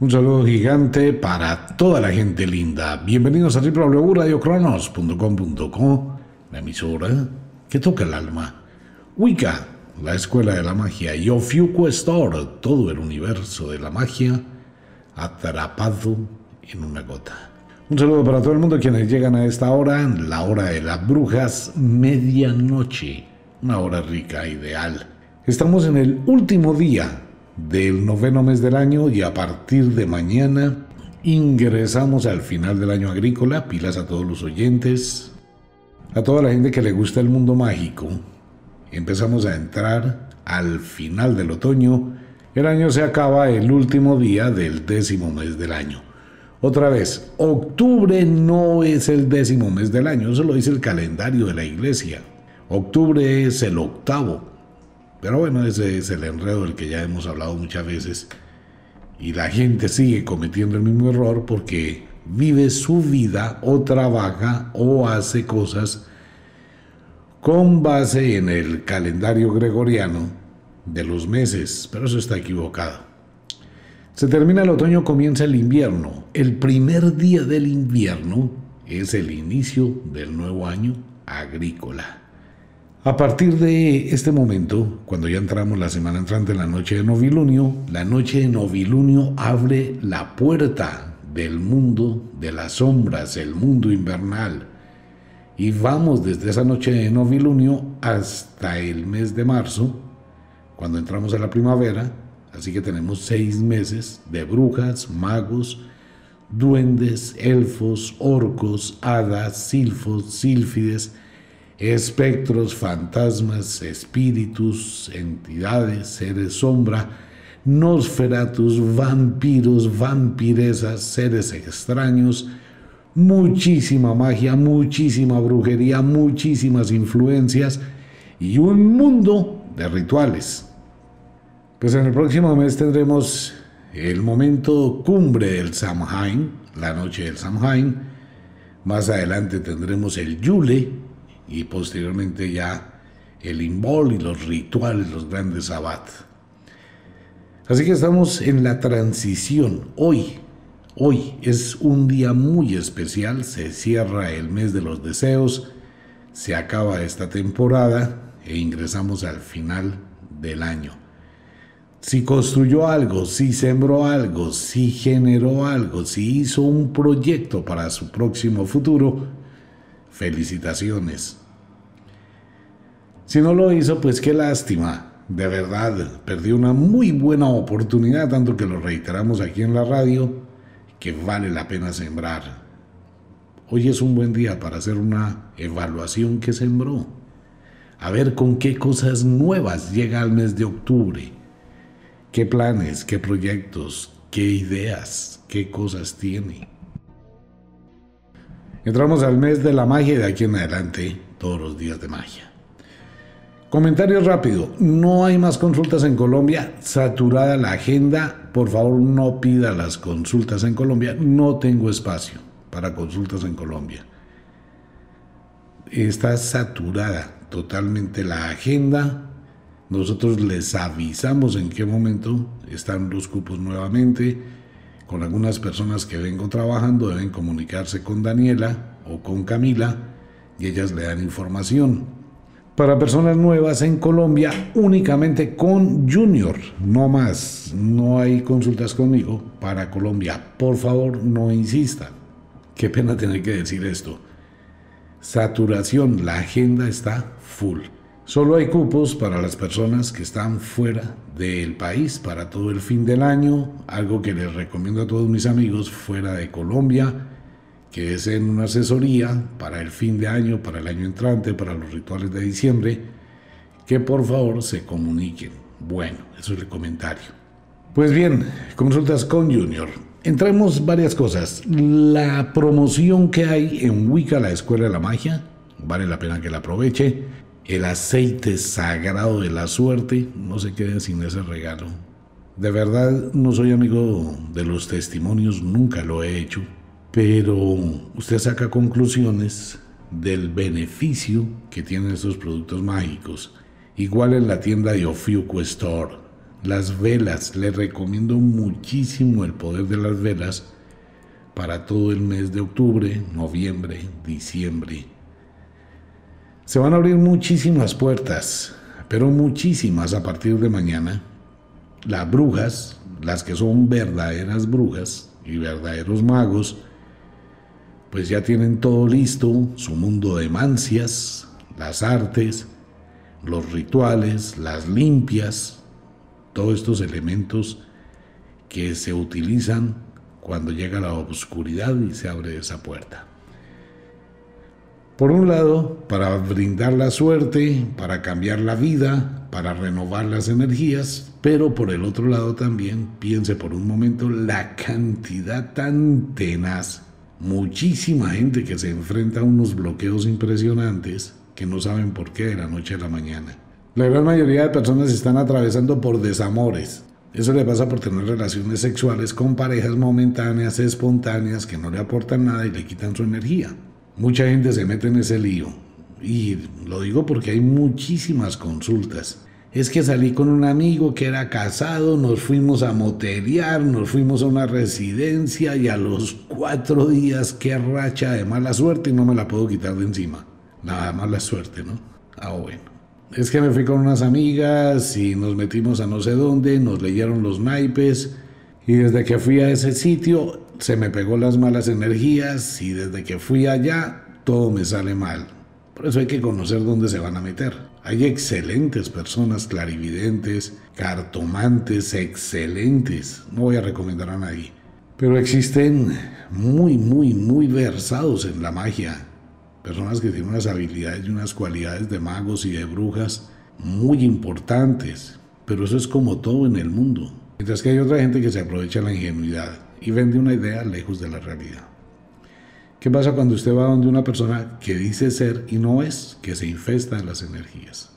Un saludo gigante para toda la gente linda. Bienvenidos a www.radiocronos.com.co, la emisora que toca el alma. Wicca, la escuela de la magia. Y Ofiuco Store, todo el universo de la magia atrapado en una gota. Un saludo para todo el mundo quienes llegan a esta hora, la hora de las brujas, medianoche. Una hora rica, ideal. Estamos en el último día del noveno mes del año y a partir de mañana ingresamos al final del año agrícola. Pilas a todos los oyentes, a toda la gente que le gusta el mundo mágico. Empezamos a entrar al final del otoño. El año se acaba el último día del décimo mes del año. Otra vez, octubre no es el décimo mes del año, eso lo dice el calendario de la iglesia. Octubre es el octavo. Pero bueno, ese es el enredo del que ya hemos hablado muchas veces. Y la gente sigue cometiendo el mismo error porque vive su vida o trabaja o hace cosas con base en el calendario gregoriano de los meses, pero eso está equivocado. Se termina el otoño, comienza el invierno. El primer día del invierno es el inicio del nuevo año agrícola. A partir de este momento, cuando ya entramos la semana entrante en la noche de novilunio, la noche de novilunio abre la puerta del mundo de las sombras, el mundo invernal. Y vamos desde esa noche de novilunio hasta el mes de marzo, cuando entramos a la primavera. Así que tenemos seis meses de brujas, magos, duendes, elfos, orcos, hadas, silfos, sílfides, espectros, fantasmas, espíritus, entidades, seres sombra, nosferatus, vampiros, vampiresas, seres extraños, muchísima magia, muchísima brujería, muchísimas influencias y un mundo de rituales. Pues en el próximo mes tendremos el momento cumbre del Samhain, la noche del Samhain. Más adelante tendremos el Yule, y posteriormente ya el Imbol y los rituales, los grandes sabbat. Así que estamos en la transición. Hoy, hoy es un día muy especial, se cierra el mes de los deseos, se acaba esta temporada e ingresamos al final del año. Si construyó algo, si sembró algo, si generó algo, si hizo un proyecto para su próximo futuro, felicitaciones. Si no lo hizo, pues qué lástima. De verdad, perdió una muy buena oportunidad, tanto que lo reiteramos aquí en la radio, que vale la pena sembrar. Hoy es un buen día para hacer una evaluación que sembró. A ver con qué cosas nuevas llega al mes de octubre. ¿Qué planes, qué proyectos, qué ideas, qué cosas tiene? Entramos al mes de la magia y de aquí en adelante todos los días de magia. Comentario rápido, no hay más consultas en Colombia, saturada la agenda, por favor no pida las consultas en Colombia, no tengo espacio para consultas en Colombia. Está saturada totalmente la agenda, nosotros les avisamos en qué momento están los cupos nuevamente, con algunas personas que vengo trabajando deben comunicarse con Daniela o con Camila y ellas le dan información para personas nuevas en Colombia únicamente con Junior, no más. No hay consultas conmigo para Colombia. Por favor, no insista. Qué pena tener que decir esto. Saturación, la agenda está full. Solo hay cupos para las personas que están fuera del país para todo el fin del año, algo que les recomiendo a todos mis amigos fuera de Colombia que es en una asesoría para el fin de año, para el año entrante, para los rituales de diciembre, que por favor se comuniquen. Bueno, eso es el comentario. Pues bien, consultas con Junior. Entremos varias cosas. La promoción que hay en Wicca, la Escuela de la Magia, vale la pena que la aproveche. El aceite sagrado de la suerte, no se queden sin ese regalo. De verdad, no soy amigo de los testimonios, nunca lo he hecho pero usted saca conclusiones del beneficio que tienen estos productos mágicos. Igual en la tienda de Ofiuco Store. Las velas, les recomiendo muchísimo el poder de las velas para todo el mes de octubre, noviembre, diciembre. Se van a abrir muchísimas puertas, pero muchísimas a partir de mañana. Las brujas, las que son verdaderas brujas y verdaderos magos, pues ya tienen todo listo, su mundo de mancias, las artes, los rituales, las limpias, todos estos elementos que se utilizan cuando llega la oscuridad y se abre esa puerta. Por un lado, para brindar la suerte, para cambiar la vida, para renovar las energías, pero por el otro lado también piense por un momento la cantidad tan tenaz, muchísima gente que se enfrenta a unos bloqueos impresionantes que no saben por qué de la noche a la mañana. La gran mayoría de personas están atravesando por desamores. Eso le pasa por tener relaciones sexuales con parejas momentáneas, espontáneas, que no le aportan nada y le quitan su energía. Mucha gente se mete en ese lío. Y lo digo porque hay muchísimas consultas. Es que salí con un amigo que era casado, nos fuimos a moteriar, nos fuimos a una residencia y a los cuatro días, qué racha de mala suerte y no me la puedo quitar de encima. Nada mala suerte, ¿no? Ah, bueno. Es que me fui con unas amigas y nos metimos a no sé dónde, nos leyeron los naipes y desde que fui a ese sitio se me pegó las malas energías y desde que fui allá todo me sale mal. Por eso hay que conocer dónde se van a meter. Hay excelentes personas clarividentes, cartomantes, excelentes. No voy a recomendar a nadie. Pero existen muy, muy, muy versados en la magia, personas que tienen unas habilidades y unas cualidades de magos y de brujas muy importantes, pero eso es como todo en el mundo. Mientras que hay otra gente que se aprovecha la ingenuidad y vende una idea lejos de la realidad. ¿Qué pasa cuando usted va donde una persona que dice ser y no es, que se infesta de las energías?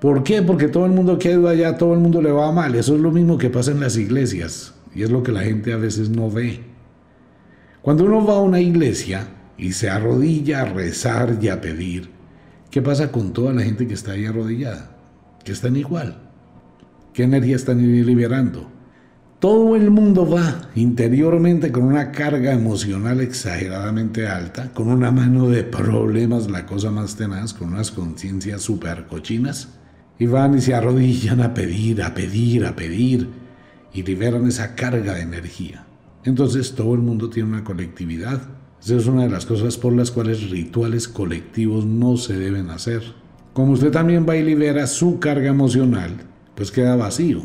¿Por qué? Porque todo el mundo que allá, todo el mundo le va mal. Eso es lo mismo que pasa en las iglesias y es lo que la gente a veces no ve. Cuando uno va a una iglesia, y se arrodilla a rezar y a pedir, ¿qué pasa con toda la gente que está ahí arrodillada? Que están igual. ¿Qué energía están liberando? Todo el mundo va interiormente con una carga emocional exageradamente alta, con una mano de problemas, la cosa más tenaz, con unas conciencias súper cochinas, y van y se arrodillan a pedir, a pedir, a pedir, y liberan esa carga de energía. Entonces todo el mundo tiene una colectividad esa es una de las cosas por las cuales rituales colectivos no se deben hacer. Como usted también va y libera su carga emocional, pues queda vacío,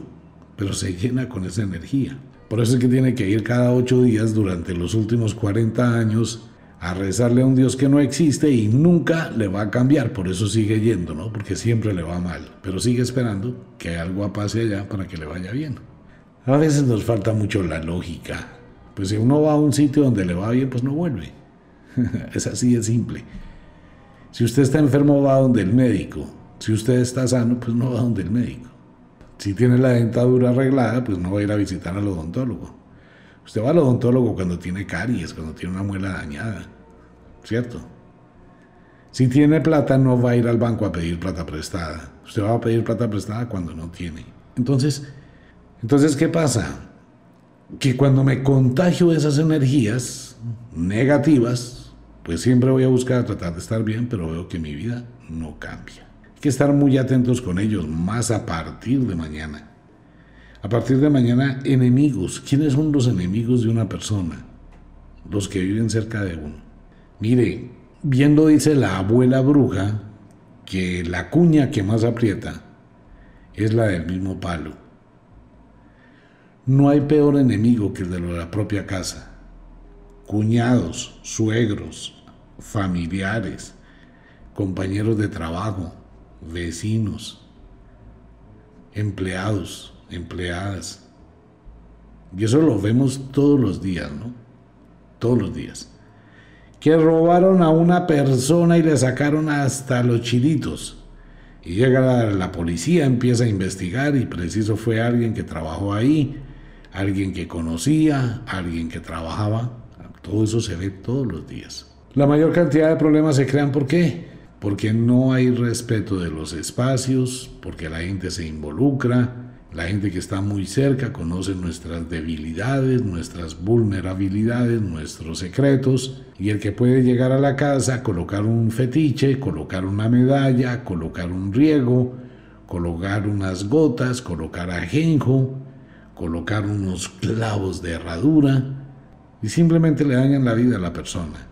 pero se llena con esa energía. Por eso es que tiene que ir cada ocho días durante los últimos 40 años a rezarle a un Dios que no existe y nunca le va a cambiar, por eso sigue yendo, ¿no? Porque siempre le va mal, pero sigue esperando que algo pase allá para que le vaya bien. A veces nos falta mucho la lógica, pues si uno va a un sitio donde le va bien, pues no vuelve. es así de simple. Si usted está enfermo, va donde el médico. Si usted está sano, pues no va donde el médico. Si tiene la dentadura arreglada, pues no va a ir a visitar al odontólogo. Usted va al odontólogo cuando tiene caries, cuando tiene una muela dañada. ¿Cierto? Si tiene plata, no va a ir al banco a pedir plata prestada. Usted va a pedir plata prestada cuando no tiene. Entonces, entonces ¿qué pasa? que cuando me contagio de esas energías negativas, pues siempre voy a buscar tratar de estar bien, pero veo que mi vida no cambia. Hay que estar muy atentos con ellos, más a partir de mañana. A partir de mañana, enemigos. ¿Quiénes son los enemigos de una persona? Los que viven cerca de uno. Mire, viendo dice la abuela bruja que la cuña que más aprieta es la del mismo palo. No hay peor enemigo que el de la propia casa. Cuñados, suegros, familiares, compañeros de trabajo, vecinos, empleados, empleadas. Y eso lo vemos todos los días, ¿no? Todos los días. Que robaron a una persona y le sacaron hasta los chilitos. Y llega la, policía, empieza a investigar y preciso fue alguien que trabajó ahí alguien que conocía, alguien que trabajaba. Todo eso se ve todos los días. La mayor cantidad de problemas se crean ¿por qué? Porque no hay respeto de los espacios, porque la gente se involucra, La gente que está muy cerca conoce nuestras debilidades, nuestras vulnerabilidades, nuestros secretos. Y el que puede llegar a la casa, colocar un fetiche, colocar una medalla, colocar un riego, colocar unas gotas, colocar ajenjo, colocar unos clavos de herradura y simplemente le dañan la vida a la persona.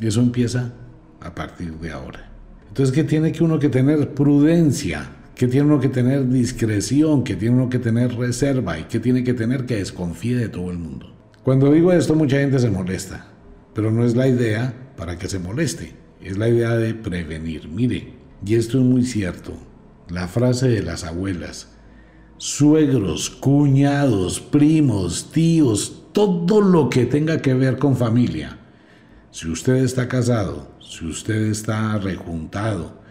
Eso empieza a partir de ahora. Entonces, ¿qué tiene que uno que tener prudencia? que tiene uno que tener discreción, que tiene uno que tener reserva y que tiene que tener que desconfíe de todo el mundo. Cuando digo esto mucha gente se molesta, pero no es la idea para que se moleste, es la idea de prevenir. Mire, y esto es muy cierto, la frase de las abuelas, suegros, cuñados, primos, tíos, todo lo que tenga que ver con familia. Si usted está casado, si usted está rejuntado,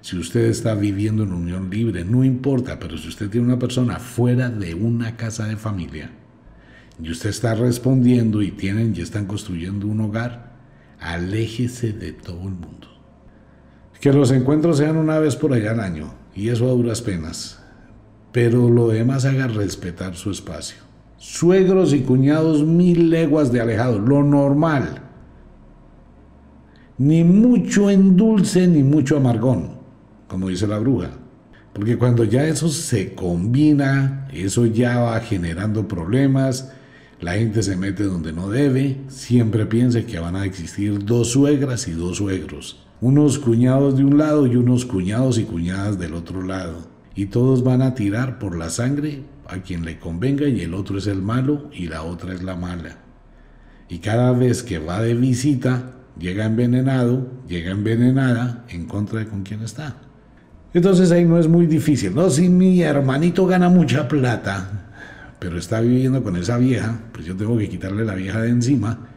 si usted está viviendo en unión libre, no importa, pero si usted tiene una persona fuera de una casa de familia y usted está respondiendo y tienen y están construyendo un hogar, aléjese de todo el mundo. Que los encuentros sean una vez por allá al año, y eso a duras penas, pero lo demás haga respetar su espacio. Suegros y cuñados mil leguas de alejado, lo normal. Ni mucho en dulce ni mucho amargón como dice la bruja. Porque cuando ya eso se combina, eso ya va generando problemas, la gente se mete donde no debe, siempre piensa que van a existir dos suegras y dos suegros, unos cuñados de un lado y unos cuñados y cuñadas del otro lado, y todos van a tirar por la sangre a quien le convenga y el otro es el malo y la otra es la mala. Y cada vez que va de visita, llega envenenado, llega envenenada en contra de con quien está. Entonces ahí no es muy difícil. No, si mi hermanito gana mucha plata, pero está viviendo con esa vieja, pues yo tengo que quitarle la vieja de encima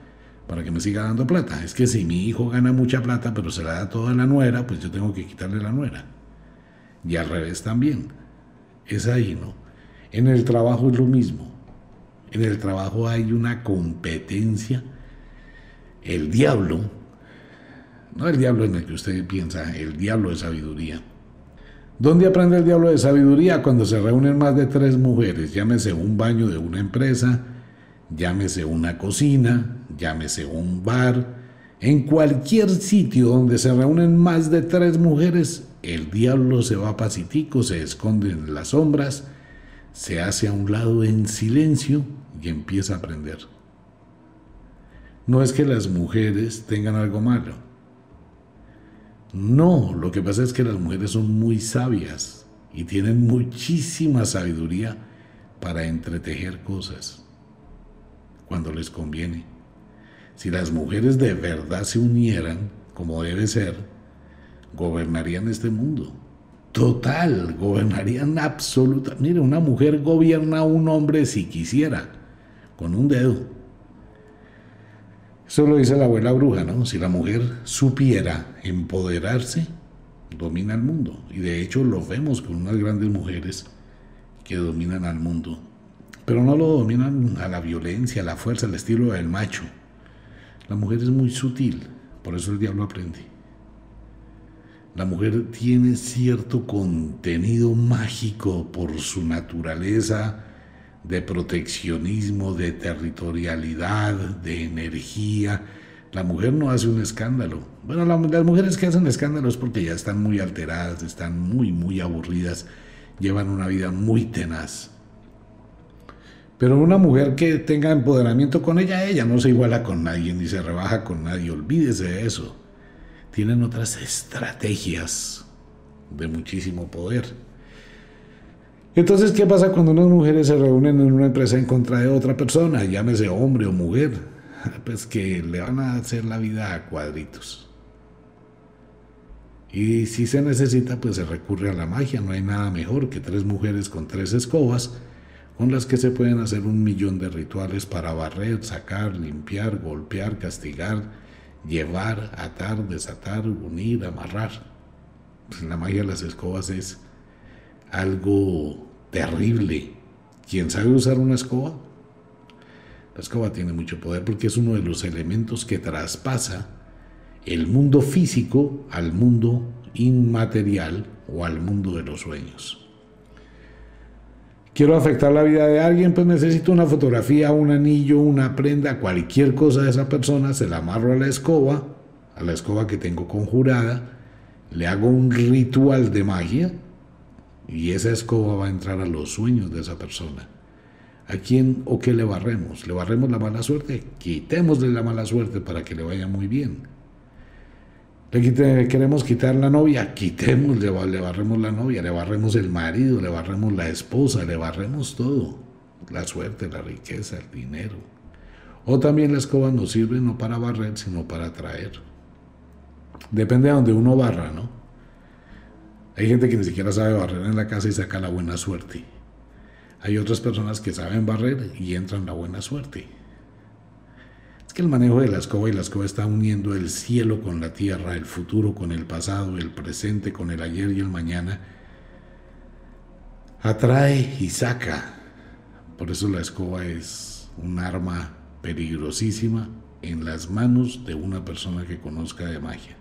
para que me siga dando plata. Es que si mi hijo gana mucha plata, pero se la da toda la nuera, pues yo tengo que quitarle la nuera. Y al revés también. Es ahí, ¿no? En el trabajo es lo mismo. En el trabajo hay una competencia. El diablo, no el diablo en el que usted piensa, el diablo de sabiduría ¿Dónde aprende el diablo de sabiduría? Cuando se reúnen más de tres mujeres, llámese un baño de una empresa, llámese una cocina, llámese un bar, en cualquier sitio donde se reúnen más de tres mujeres, el diablo se va pacitico, se esconde en las sombras, se hace a un lado en silencio y empieza a aprender. No es que las mujeres tengan algo malo, no, lo que pasa es que las mujeres son muy sabias y tienen muchísima sabiduría para entretejer cosas cuando les conviene. Si las mujeres de verdad se unieran, como debe ser, gobernarían este mundo. Total, gobernarían absoluta. Mire, una mujer gobierna a un hombre si quisiera, con un dedo. Eso lo dice la abuela bruja, ¿no? Si la mujer supiera empoderarse, domina el mundo. Y de hecho lo vemos con unas grandes mujeres que dominan al mundo. Pero no lo dominan a la violencia, a la fuerza, al estilo del macho. La mujer es muy sutil, por eso el diablo aprende. La mujer tiene cierto contenido mágico por su naturaleza, de proteccionismo, de territorialidad, de energía. La mujer no hace un escándalo. Bueno, las mujeres que hacen escándalo es porque ya están muy alteradas, están muy, muy aburridas, llevan una vida muy tenaz. Pero una mujer que tenga empoderamiento con ella, ella no se iguala con nadie ni se rebaja con nadie, olvídese de eso. Tienen otras estrategias de muchísimo poder. Entonces, ¿qué pasa cuando unas mujeres se reúnen en una empresa en contra de otra persona, llámese hombre o mujer? Pues que le van a hacer la vida a cuadritos. Y si se necesita, pues se recurre a la magia. No hay nada mejor que tres mujeres con tres escobas con las que se pueden hacer un millón de rituales para barrer, sacar, limpiar, golpear, castigar, llevar, atar, desatar, unir, amarrar. Pues la magia de las escobas es algo terrible. ¿Quién sabe usar una escoba? La escoba tiene mucho poder porque es uno de los elementos que traspasa el mundo físico al mundo inmaterial o al mundo de los sueños. Quiero afectar la vida de alguien, pues necesito una fotografía, un anillo, una prenda, cualquier cosa de esa persona, se la amarro a la escoba, a la escoba que tengo conjurada, le hago un ritual de magia y esa escoba va a entrar a los sueños de esa persona. ¿A quién o qué le barremos? ¿Le barremos la mala suerte? Quitémosle la mala suerte para que le vaya muy bien. ¿Le queremos quitar la novia? Quitémosle, le barremos la novia, le barremos el marido, le barremos la esposa, le barremos todo. La suerte, la riqueza, el dinero. O también la escoba nos sirve no para barrer, sino para traer. Depende de donde uno barra, ¿no? Hay gente que ni siquiera sabe barrer en la casa y saca la buena suerte. Hay otras personas que saben barrer y entran la buena suerte. Es que el manejo de la escoba y la escoba está uniendo el cielo con la tierra, el futuro con el pasado, el presente con el ayer y el mañana. Atrae y saca. Por eso la escoba es un arma peligrosísima en las manos de una persona que conozca de magia.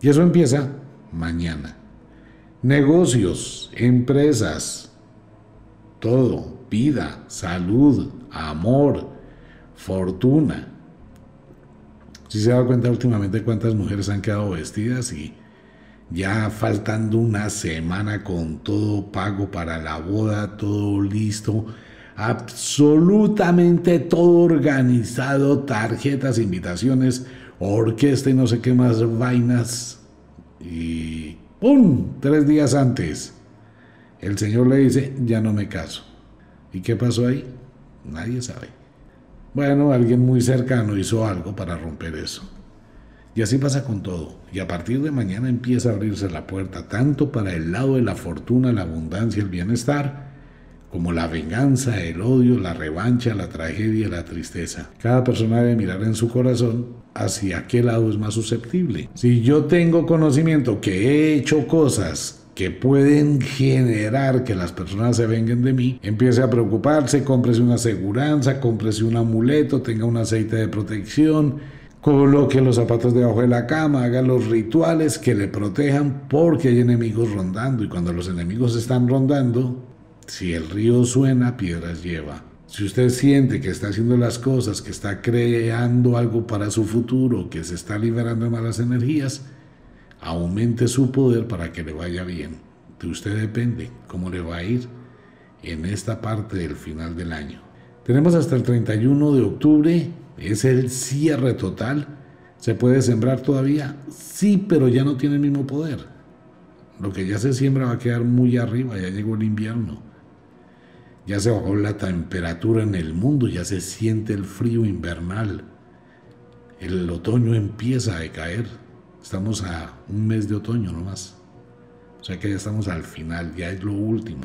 Y eso empieza mañana. Negocios, empresas, todo, vida, salud, amor, fortuna. Si se da cuenta últimamente cuántas mujeres han quedado vestidas y ya faltando una semana con todo pago para la boda, todo listo, absolutamente todo organizado, tarjetas, invitaciones, orquesta y no sé qué más vainas. Y ¡pum! Tres días antes, el Señor le dice, ya no me caso. ¿Y qué pasó ahí? Nadie sabe. Bueno, alguien muy cercano hizo algo para romper eso. Y así pasa con todo. Y a partir de mañana empieza a abrirse la puerta tanto para el lado de la fortuna, la abundancia, el bienestar, como la venganza, el odio, la revancha, la tragedia, la tristeza. Cada persona debe mirar en su corazón hacia qué lado es más susceptible. Si yo tengo conocimiento que he hecho cosas que pueden generar que las personas se vengan de mí, empiece a preocuparse, cómprese una aseguranza, cómprese un amuleto, tenga un aceite de protección, coloque los zapatos debajo de la cama, haga los rituales que le protejan porque hay enemigos rondando y cuando los enemigos están rondando, si el río suena, piedras lleva. Si usted siente que está haciendo las cosas, que está creando algo para su futuro, que se está liberando malas energías, aumente su poder para que le vaya bien. De usted depende cómo le va a ir en esta parte del final del año. Tenemos hasta el 31 de octubre, es el cierre total. ¿Se puede sembrar todavía? Sí, pero ya no tiene el mismo poder. Lo que ya se siembra va a quedar muy arriba, ya llegó el invierno ya se bajó la temperatura en el mundo, ya se siente el frío invernal. El otoño empieza a decaer. Estamos a un mes de otoño nomás. O sea que ya estamos al final, ya es lo último.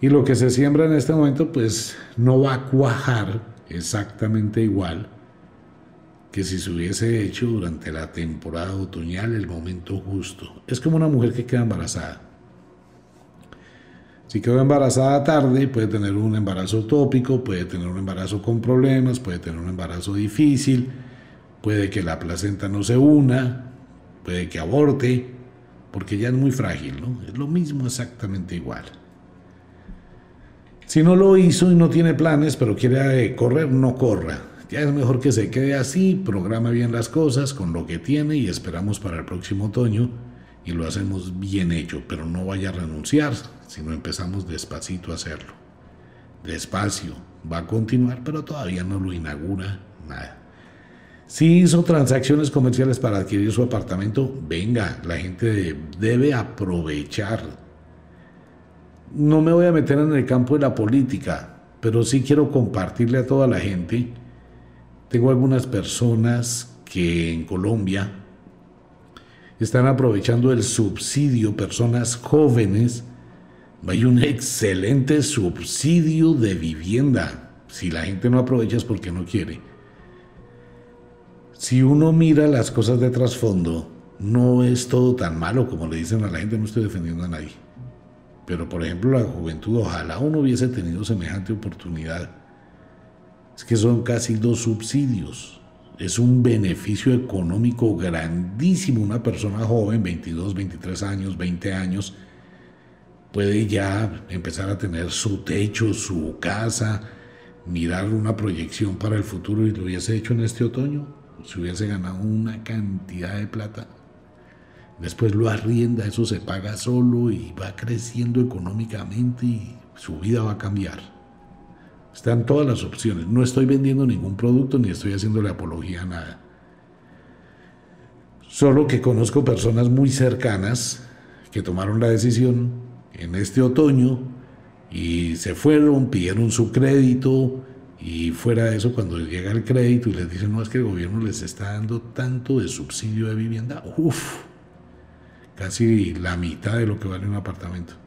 Y lo que se siembra en este momento pues no va a cuajar exactamente igual que si se hubiese hecho durante la temporada otoñal el momento justo. Es como una mujer que queda embarazada. Si quedó embarazada tarde, puede tener un embarazo tópico, puede tener un embarazo con problemas, puede tener un embarazo difícil, puede que la placenta no se una, puede que aborte, porque ya es muy frágil, ¿no? Es lo mismo exactamente igual. Si no lo hizo y no tiene planes, pero quiere eh, correr, no corra. Ya es mejor que se quede así, programa bien las cosas con lo que tiene y esperamos para el próximo otoño y lo hacemos bien hecho, pero no vaya a renunciar, sino empezamos despacito a hacerlo. Despacio, va a continuar, pero todavía no lo inaugura nada. Si hizo transacciones comerciales para adquirir su apartamento, venga, la gente debe aprovechar. No me voy a meter en el campo de la política, pero sí quiero compartirle a toda la gente. Tengo algunas personas que en Colombia están aprovechando el subsidio, personas jóvenes. Hay un excelente subsidio de vivienda. Si la gente no aprovecha es porque no quiere. Si uno mira las cosas de trasfondo, no es todo tan malo como le dicen a la gente, no estoy defendiendo a nadie. Pero por ejemplo la juventud, ojalá uno hubiese tenido semejante oportunidad. Es que son casi dos subsidios es un beneficio económico grandísimo. Una persona joven, 22, 23 años, 20 años, puede ya empezar a tener su techo, su casa, mirar una proyección para el futuro y lo hubiese hecho en este otoño, se hubiese ganado una cantidad de plata. Después lo arrienda, eso se paga solo y va creciendo económicamente y su vida va a cambiar. Están todas las opciones. No estoy vendiendo ningún producto ni estoy haciéndole apología a nada. Solo que conozco personas muy cercanas que tomaron la decisión en este otoño y se fueron, pidieron su crédito y fuera de eso cuando llega el crédito y les dicen no es que el gobierno les está dando tanto de subsidio de vivienda, uff, casi la mitad de lo que vale un apartamento.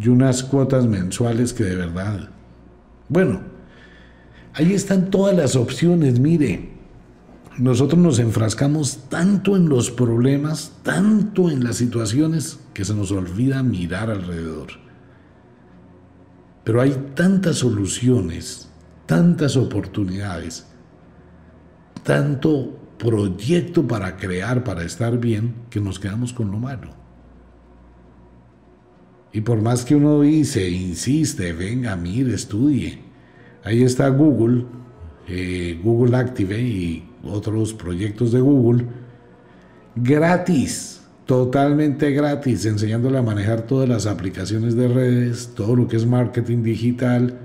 Y unas cuotas mensuales que de verdad, bueno, ahí están todas las opciones, mire, nosotros nos enfrascamos tanto en los problemas, tanto en las situaciones, que se nos olvida mirar alrededor. Pero hay tantas soluciones, tantas oportunidades, tanto proyecto para crear, para estar bien, que nos quedamos con lo malo. Y por más que uno dice, insiste, venga, mire, estudie, ahí está Google, eh, Google Active y otros proyectos de Google, gratis, totalmente gratis, enseñándole a manejar todas las aplicaciones de redes, todo lo que es marketing digital.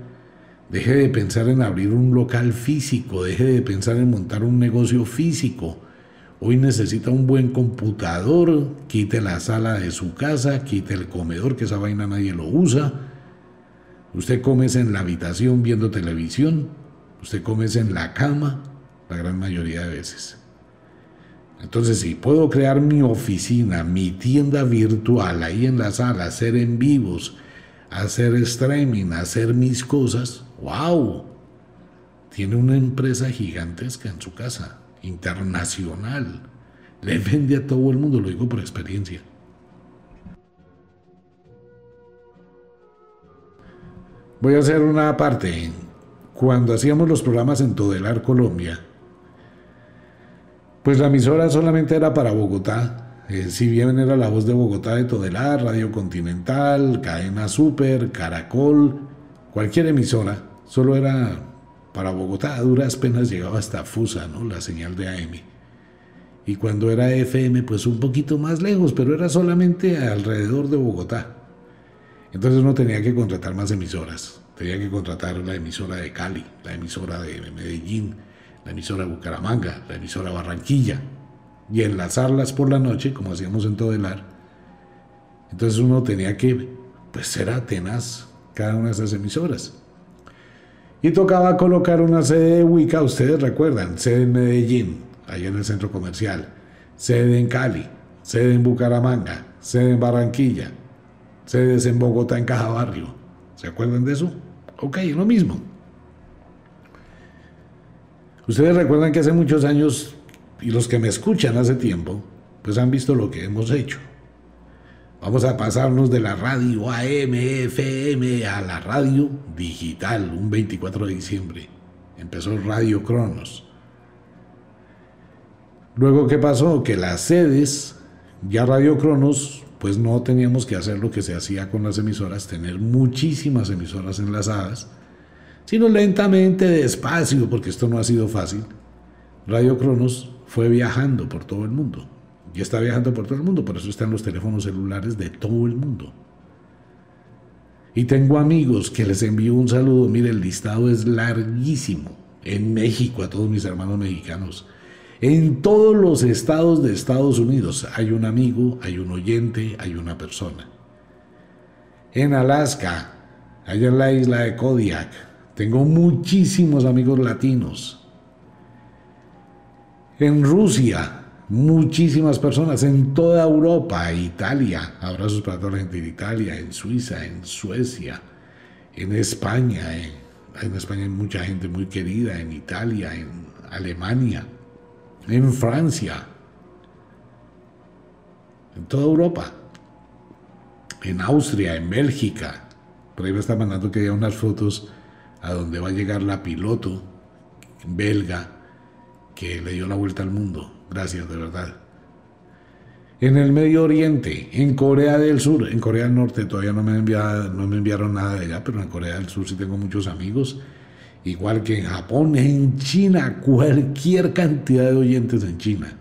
Deje de pensar en abrir un local físico, deje de pensar en montar un negocio físico. Hoy necesita un buen computador, quite la sala de su casa, quite el comedor, que esa vaina nadie lo usa. Usted come en la habitación viendo televisión, usted come en la cama, la gran mayoría de veces. Entonces, si puedo crear mi oficina, mi tienda virtual ahí en la sala, hacer en vivos, hacer streaming, hacer mis cosas, wow, tiene una empresa gigantesca en su casa, internacional. Le vende a todo el mundo, lo digo por experiencia. Voy a hacer una parte. Cuando hacíamos los programas en Todelar, Colombia, pues la emisora solamente era para Bogotá. Eh, si bien era la voz de Bogotá de Todelar, Radio Continental, Cadena Super, Caracol, cualquier emisora, solo era para Bogotá. A duras penas llegaba hasta Fusa, ¿no? La señal de AM. Y cuando era FM, pues un poquito más lejos, pero era solamente alrededor de Bogotá. Entonces uno tenía que contratar más emisoras. Tenía que contratar la emisora de Cali, la emisora de Medellín, la emisora Bucaramanga, la emisora Barranquilla, y enlazarlas por la noche, como hacíamos en Todelar. Entonces uno tenía que pues, ser atenas cada una de esas emisoras. Y tocaba colocar una sede de Wicca, ustedes recuerdan, sede en Medellín, allá en el centro comercial, sede en Cali, sede en Bucaramanga, sede en Barranquilla, sedes en Bogotá, en Caja Barrio. ¿Se acuerdan de eso? Ok, lo mismo. Ustedes recuerdan que hace muchos años, y los que me escuchan hace tiempo, pues han visto lo que hemos hecho. Vamos a pasarnos de la radio AM, FM a la radio digital, un 24 de diciembre. Empezó Radio Cronos. Luego, ¿qué pasó? Que las sedes, ya Radio Cronos, pues no teníamos que hacer lo que se hacía con las emisoras, tener muchísimas emisoras enlazadas sino lentamente, despacio, porque esto no ha sido fácil. Radio Cronos fue viajando por todo el mundo. Y está viajando por todo el mundo, por eso están los teléfonos celulares de todo el mundo. Y tengo amigos que les envío un saludo. Mire, el listado es larguísimo. En México, a todos mis hermanos mexicanos. En todos los estados de Estados Unidos hay un amigo, hay un oyente, hay una persona. En Alaska, allá en la isla de Kodiak, tengo muchísimos amigos latinos. En Rusia, muchísimas personas. En toda Europa, Italia, abrazos para toda la gente de Italia, en Suiza, en Suecia, en España. En, en España hay mucha gente muy querida, en Italia, en Alemania, en Francia, en toda Europa, en Austria, en Bélgica. Por ahí me está mandando que haya unas fotos a donde va a llegar la piloto belga que le dio la vuelta al mundo. Gracias, de verdad. En el Medio Oriente, en Corea del Sur, en Corea del Norte todavía no me, enviado, no me enviaron nada de allá, pero en Corea del Sur sí tengo muchos amigos. Igual que en Japón, en China, cualquier cantidad de oyentes en China.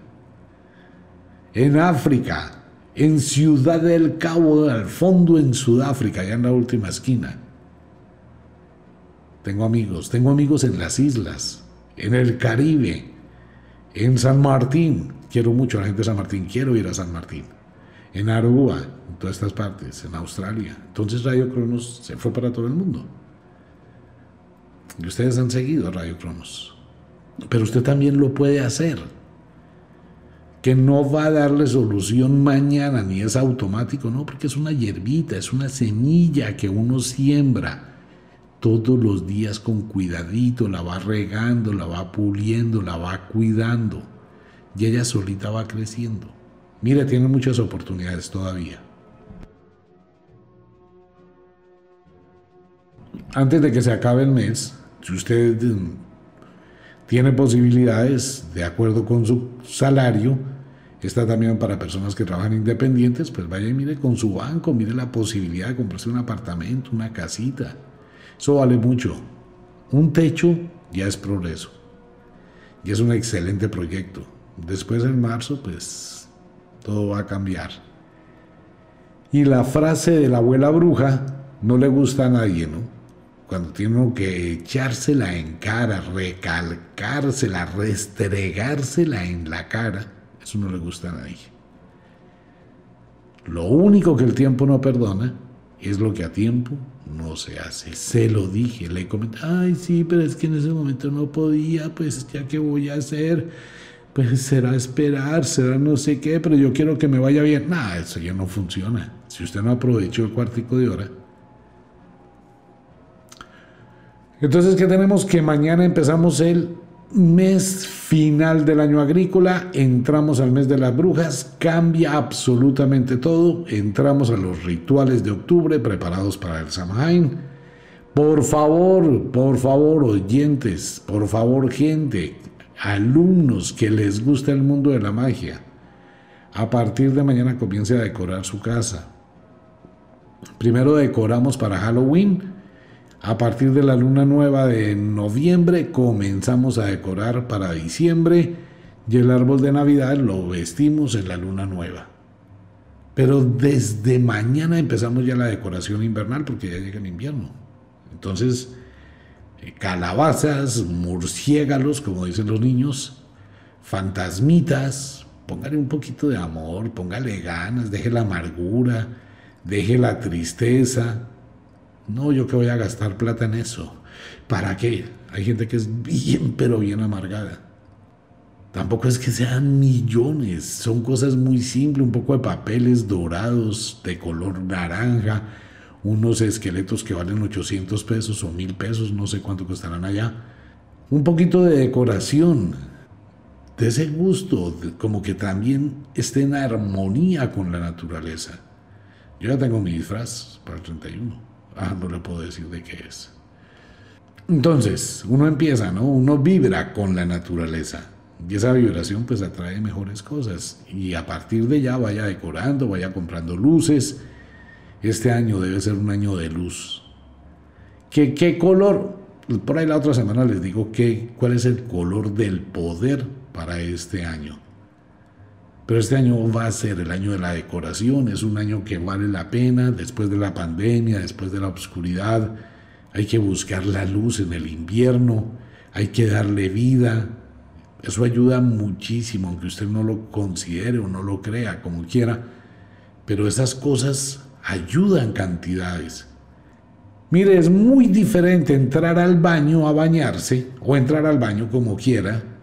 En África, en Ciudad del Cabo, al fondo en Sudáfrica, allá en la última esquina. Tengo amigos, tengo amigos en las islas, en el Caribe, en San Martín. Quiero mucho a la gente de San Martín, quiero ir a San Martín. En Aruba, en todas estas partes, en Australia. Entonces Radio Cronos se fue para todo el mundo. Y ustedes han seguido Radio Cronos. Pero usted también lo puede hacer que no va a darle solución mañana, ni es automático, no, porque es una hierbita, es una semilla que uno siembra todos los días con cuidadito, la va regando, la va puliendo, la va cuidando, y ella solita va creciendo. Mire, tiene muchas oportunidades todavía. Antes de que se acabe el mes, si usted mm, tiene posibilidades, de acuerdo con su salario, Está también para personas que trabajan independientes, pues vaya y mire con su banco, mire la posibilidad de comprarse un apartamento, una casita. Eso vale mucho. Un techo ya es progreso. Y es un excelente proyecto. Después en marzo, pues todo va a cambiar. Y la frase de la abuela bruja no le gusta a nadie, ¿no? Cuando tiene que echársela en cara, recalcársela, restregársela en la cara eso no le gusta a nadie. Lo único que el tiempo no perdona es lo que a tiempo no se hace. Se lo dije, le comenté, ay sí, pero es que en ese momento no podía, pues ya que voy a hacer, pues será esperar, será no sé qué, pero yo quiero que me vaya bien. Nada, eso ya no funciona. Si usted no aprovechó el cuartico de hora. Entonces, ¿qué tenemos? Que mañana empezamos el mes final del año agrícola, entramos al mes de las brujas, cambia absolutamente todo, entramos a los rituales de octubre preparados para el Samhain. Por favor, por favor, oyentes, por favor, gente, alumnos que les gusta el mundo de la magia, a partir de mañana comience a decorar su casa. Primero decoramos para Halloween, a partir de la luna nueva de noviembre comenzamos a decorar para diciembre y el árbol de Navidad lo vestimos en la luna nueva. Pero desde mañana empezamos ya la decoración invernal porque ya llega el invierno. Entonces, eh, calabazas, murciélagos, como dicen los niños, fantasmitas, póngale un poquito de amor, póngale ganas, deje la amargura, deje la tristeza, no, yo que voy a gastar plata en eso. ¿Para qué? Hay gente que es bien, pero bien amargada. Tampoco es que sean millones, son cosas muy simples, un poco de papeles dorados de color naranja, unos esqueletos que valen 800 pesos o 1000 pesos, no sé cuánto costarán allá. Un poquito de decoración, de ese gusto, como que también esté en armonía con la naturaleza. Yo ya tengo mi disfraz para el 31. Ah, no le puedo decir de qué es. Entonces, uno empieza, ¿no? Uno vibra con la naturaleza. Y esa vibración pues atrae mejores cosas. Y a partir de ya vaya decorando, vaya comprando luces. Este año debe ser un año de luz. ¿Qué, qué color? Por ahí la otra semana les digo que, cuál es el color del poder para este año. Pero este año va a ser el año de la decoración, es un año que vale la pena, después de la pandemia, después de la oscuridad, hay que buscar la luz en el invierno, hay que darle vida. Eso ayuda muchísimo, aunque usted no lo considere o no lo crea, como quiera, pero esas cosas ayudan cantidades. Mire, es muy diferente entrar al baño a bañarse o entrar al baño como quiera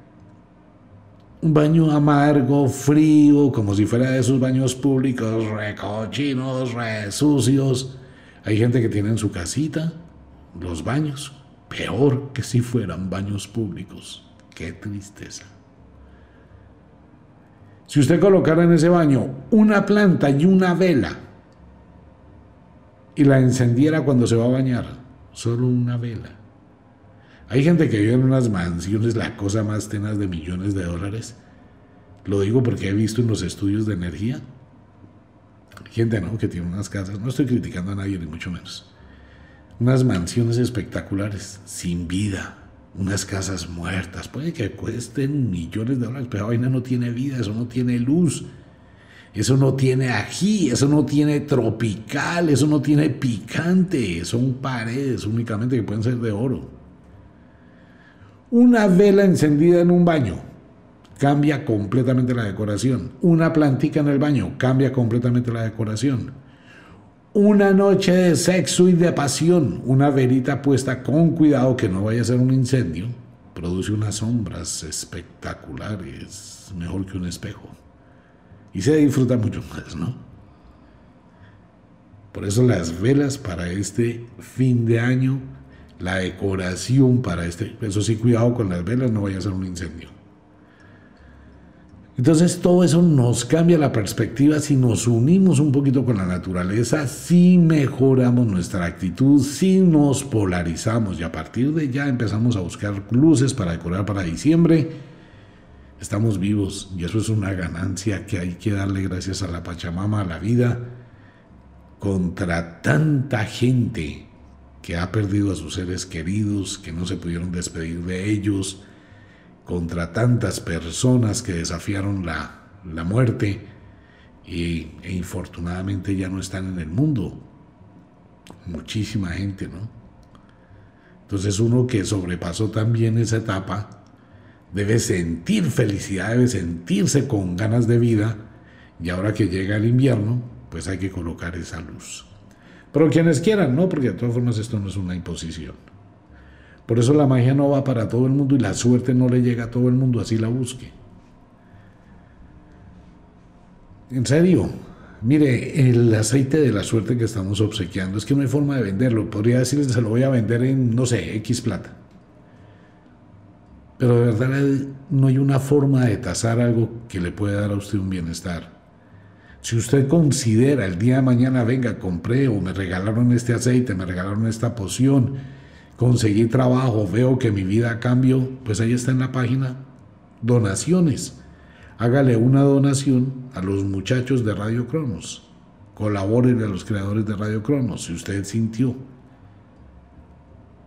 un baño amargo, frío, como si fuera de esos baños públicos, recochinos, re sucios. Hay gente que tiene en su casita los baños, peor que si fueran baños públicos. Qué tristeza. Si usted colocara en ese baño una planta y una vela y la encendiera cuando se va a bañar, solo una vela, hay gente que vive en unas mansiones, la cosa más tenaz de millones de dólares, Lo digo porque he visto en los estudios de energía. Gente ¿no? que tiene unas casas, no estoy criticando a nadie ni mucho menos, unas mansiones espectaculares, sin vida, unas casas muertas, puede que cuesten millones de dólares, pero la vaina no tiene vida, eso no tiene luz, eso no tiene ají, eso no tiene tropical, eso no tiene picante, son paredes únicamente que pueden ser de oro. Una vela encendida en un baño cambia completamente la decoración. Una plantica en el baño cambia completamente la decoración. Una noche de sexo y de pasión, una velita puesta con cuidado que no vaya a ser un incendio, produce unas sombras espectaculares, mejor que un espejo. Y se disfruta mucho más, ¿no? Por eso las velas para este fin de año, la decoración para este, eso sí, cuidado con las velas, no vaya a ser un incendio. Entonces todo eso nos cambia la perspectiva si nos unimos un poquito con la naturaleza, si mejoramos nuestra actitud, si nos polarizamos y a partir de ya empezamos a buscar luces para decorar para diciembre. Estamos vivos y eso es una ganancia que hay que darle gracias a la Pachamama, a la vida, contra tanta gente que ha perdido a sus seres queridos, que no se pudieron despedir de ellos, contra tantas personas que desafiaron la, muerte y, e infortunadamente ya no están en el mundo. Muchísima gente, ¿no? Entonces uno que sobrepasó también esa etapa debe sentir felicidad, debe sentirse con ganas de vida y ahora que llega el invierno, pues hay que colocar esa luz. Pero quienes quieran, ¿no? Porque de todas formas esto no es una imposición. Por eso la magia no va para todo el mundo y la suerte no le llega a todo el mundo, así la busque. En serio, mire, el aceite de la suerte que estamos obsequiando es que no hay forma de venderlo. Podría decirles, se lo voy a vender en, no sé, X plata. Pero de verdad no hay una forma de tasar algo que le pueda dar a usted un bienestar. Si usted considera el día de mañana, venga, compré o me regalaron este aceite, me regalaron esta poción, conseguí trabajo, veo que mi vida cambió, pues ahí está en la página donaciones. Hágale una donación a los muchachos de Radio Cronos. Colaboren a los creadores de Radio Cronos si usted sintió.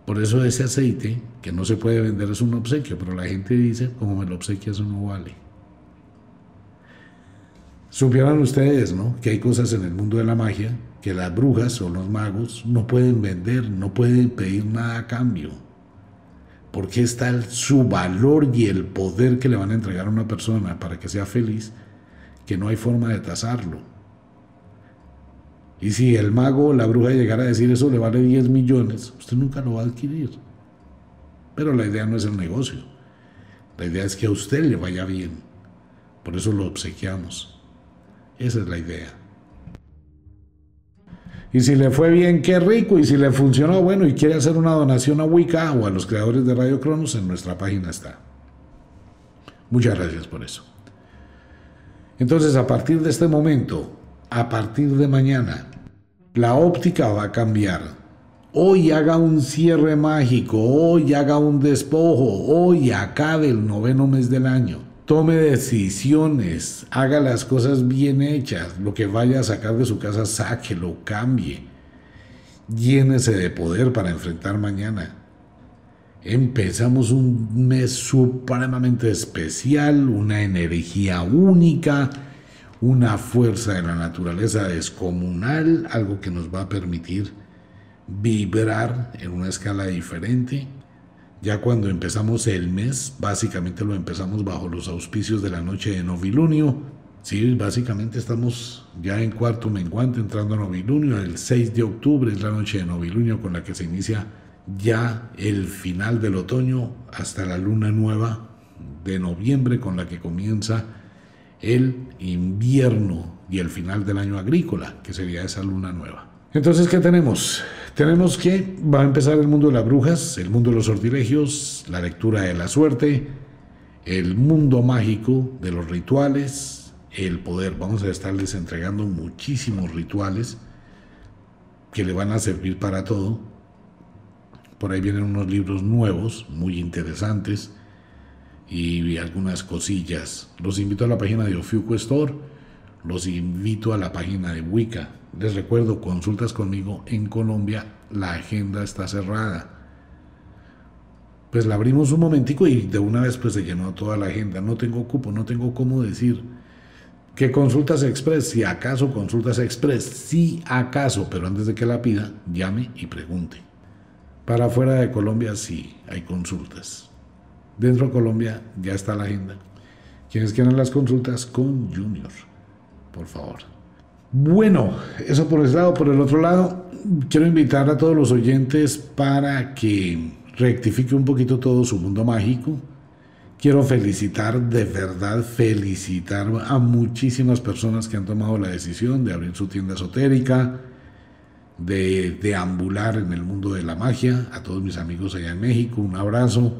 Por eso ese aceite, que no se puede vender, es un obsequio, pero la gente dice, como me lo obsequia, eso no vale. Supieran ustedes, ¿no? Que hay cosas en el mundo de la magia que las brujas o los magos no pueden vender, no pueden pedir nada a cambio. Porque está su valor y el poder que le van a entregar a una persona para que sea feliz, que no hay forma de tasarlo. Y si el mago o la bruja llegara a decir eso le vale 10 millones, usted nunca lo va a adquirir. Pero la idea no es el negocio. La idea es que a usted le vaya bien. Por eso lo obsequiamos. Esa es la idea. Y si le fue bien, qué rico. Y si le funcionó, bueno, y quiere hacer una donación a Wicca o a los creadores de Radio Cronos, en nuestra página está. Muchas gracias por eso. Entonces, a partir de este momento, a partir de mañana, la óptica va a cambiar. Hoy haga un cierre mágico, hoy haga un despojo, hoy acabe el noveno mes del año tome decisiones, haga las cosas bien hechas, lo que vaya a sacar de su casa, sáquelo, cambie, llénese de poder para enfrentar mañana. Empezamos un mes supremamente especial, una energía única, una fuerza de la naturaleza descomunal, algo que nos va a permitir vibrar en una escala diferente ya cuando empezamos el mes, básicamente lo empezamos bajo los auspicios de la noche de novilunio. Sí, básicamente estamos ya en cuarto menguante entrando a novilunio. El 6 de octubre es la noche de novilunio con la que se inicia ya el final del otoño hasta la luna nueva de noviembre con la que comienza el invierno y el final del año agrícola, que sería esa luna nueva. Entonces, ¿qué tenemos? Tenemos que va a empezar el mundo de las brujas, el mundo de los sortilegios, la lectura de la suerte, el mundo mágico de los rituales, el poder. Vamos a estarles entregando muchísimos rituales que le van a servir para todo. Por ahí vienen unos libros nuevos, muy interesantes. y algunas cosillas. Los invito a la página de Ofiuco Store, los invito a la página de Wicca. Les recuerdo, consultas conmigo en Colombia, la agenda está cerrada. Pues la abrimos un momentico y de una vez pues se llenó toda la agenda. No tengo cupo, no tengo cómo decir que consultas express, si acaso consultas express, si acaso, pero antes de que la pida, llame y pregunte. Para fuera de Colombia sí hay consultas. Dentro de Colombia ya está la agenda. Quienes quieran las consultas con Junior, por favor. Bueno, eso por ese lado. Por el otro lado, quiero invitar a todos los oyentes para que rectifique un poquito todo su mundo mágico. Quiero felicitar, de verdad, felicitar a muchísimas personas que han tomado la decisión de abrir su tienda esotérica, de deambular en el mundo de la magia. A todos mis amigos allá en México, un abrazo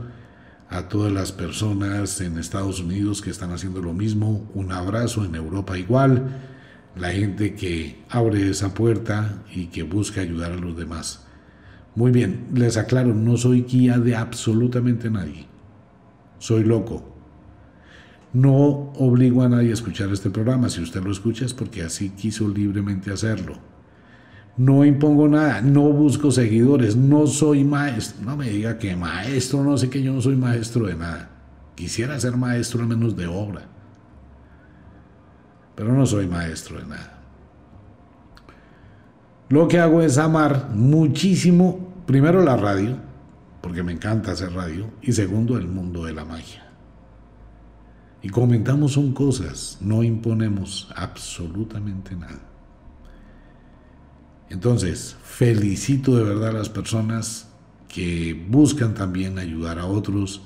a todas las personas en Estados Unidos que están haciendo lo mismo, un abrazo en Europa igual, la gente que abre esa puerta y que busca ayudar a los demás. Muy bien, les aclaro, no soy guía de absolutamente nadie. Soy loco. No obligo a nadie a escuchar este programa. Si usted lo escucha es porque así quiso libremente hacerlo. No impongo nada, no busco seguidores, no soy maestro. No me diga que maestro, no sé que yo no soy maestro de nada. Quisiera ser maestro al menos de obra. Pero no soy maestro de nada. Lo que hago es amar muchísimo, primero la radio, porque me encanta hacer radio, y segundo el mundo de la magia. Y comentamos son cosas, no imponemos absolutamente nada. Entonces, felicito de verdad a las personas que buscan también ayudar a otros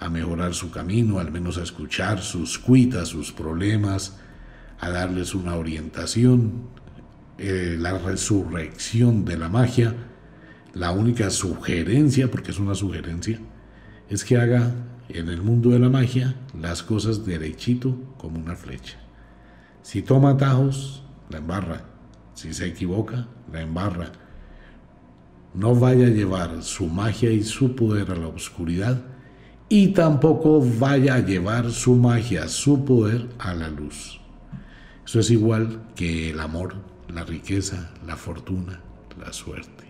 a mejorar su camino, al menos a escuchar sus cuitas, sus problemas, a darles una orientación, eh, la resurrección de la magia. La única sugerencia, porque es una sugerencia, es que haga en el mundo de la magia las cosas derechito como una flecha. Si toma atajos, la embarra. Si se equivoca, la embarra. No vaya a llevar su magia y su poder a la oscuridad y tampoco vaya a llevar su magia, su poder a la luz. Eso es igual que el amor, la riqueza, la fortuna, la suerte.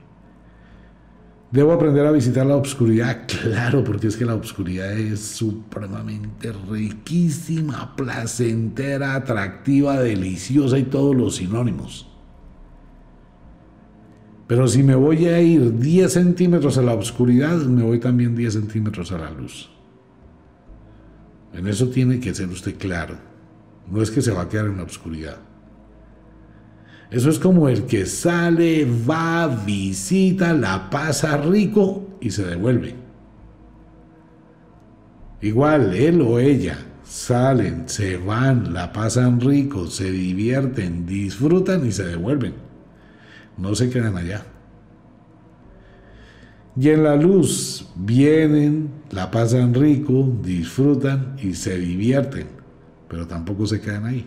¿Debo aprender a visitar la oscuridad? Claro, porque es que la oscuridad es supremamente riquísima, placentera, atractiva, deliciosa y todos los sinónimos. Pero si me voy a ir 10 centímetros a la oscuridad, me voy también 10 centímetros a la luz. En eso tiene que ser usted claro. No es que se va a quedar en la oscuridad. Eso es como el que sale, va, visita, la pasa rico y se devuelve. Igual, él o ella salen, se van, la pasan rico, se divierten, disfrutan y se devuelven no se quedan allá. Y en la luz vienen, la pasan rico, disfrutan y se divierten, pero tampoco se quedan ahí.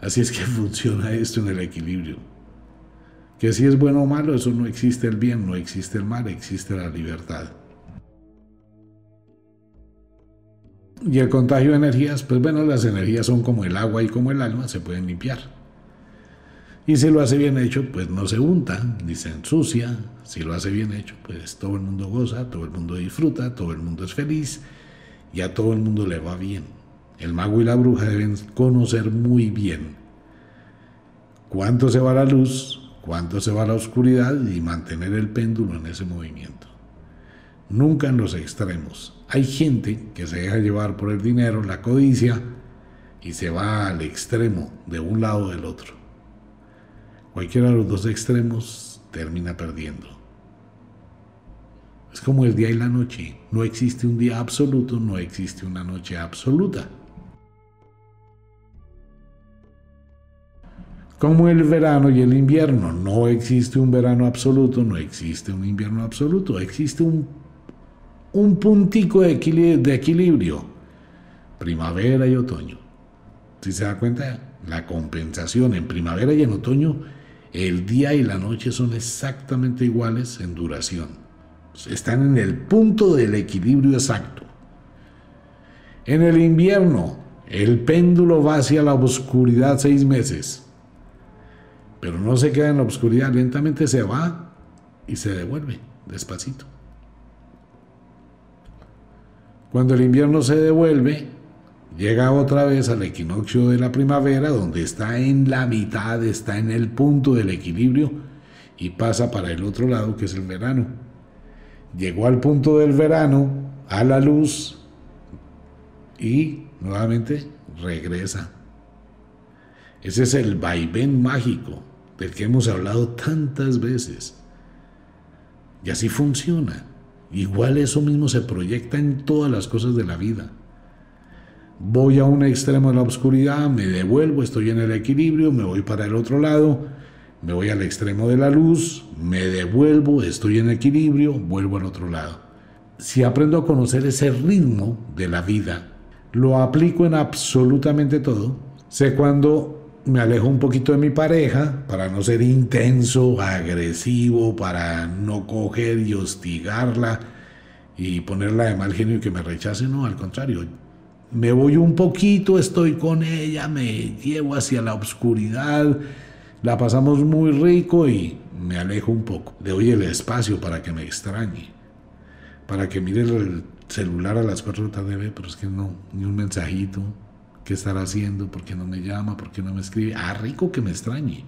Así es que funciona esto en el equilibrio. Que si es bueno o malo, eso no existe el bien, no existe el mal, existe la libertad. Y el contagio de energías, pues bueno, las energías son como el agua y como el alma, se pueden limpiar. Y si lo hace bien hecho, pues no se unta ni se ensucia. Si lo hace bien hecho, pues todo el mundo goza, todo el mundo disfruta, todo el mundo es feliz y a todo el mundo le va bien. El mago y la bruja deben conocer muy bien cuánto se va la luz, cuánto se va la oscuridad y mantener el péndulo en ese movimiento. Nunca en los extremos. Hay gente que se deja llevar por el dinero, la codicia, y se va al extremo de un lado o del otro. Cualquiera de los dos extremos termina perdiendo. Es como el día y la noche. No existe un día absoluto, no existe una noche absoluta. Como el verano y el invierno. No existe un verano absoluto, no existe un invierno absoluto. Existe un, un puntico de equilibrio. Primavera y otoño. Si se da cuenta, la compensación en primavera y en otoño el día y la noche son exactamente iguales en duración. Están en el punto del equilibrio exacto. En el invierno, el péndulo va hacia la oscuridad seis meses, pero no se queda en la oscuridad, lentamente se va y se devuelve despacito. Cuando el invierno se devuelve, llega otra vez al equinoccio de la primavera, donde está en la mitad, está en el punto del equilibrio y pasa para el otro lado, que es el verano. Llegó al punto del verano, a la luz, y nuevamente regresa. Ese es el vaivén mágico del que hemos hablado tantas veces. Y así funciona. Igual eso mismo se proyecta en todas las cosas de la vida. Voy a un extremo de la oscuridad, me devuelvo, estoy en el equilibrio, me voy para el otro lado, me voy al extremo de la luz, me devuelvo, estoy en equilibrio, vuelvo al otro lado. Si aprendo a conocer ese ritmo de la vida, lo aplico en absolutamente todo. Sé cuando me alejo un poquito de mi pareja para no ser intenso, agresivo, para no coger y hostigarla y ponerla de mal genio y que me rechace, no, al contrario. Me voy un poquito, estoy con ella, me llevo hacia la oscuridad, la pasamos muy rico y me alejo un poco. Le doy el espacio para que me extrañe, para que mire el celular a las 4 de la tarde, pero es que no, ni un mensajito, ¿Qué estará haciendo? ¿Por qué no me llama? ¿Por qué no me escribe? Ah, rico que me extrañe.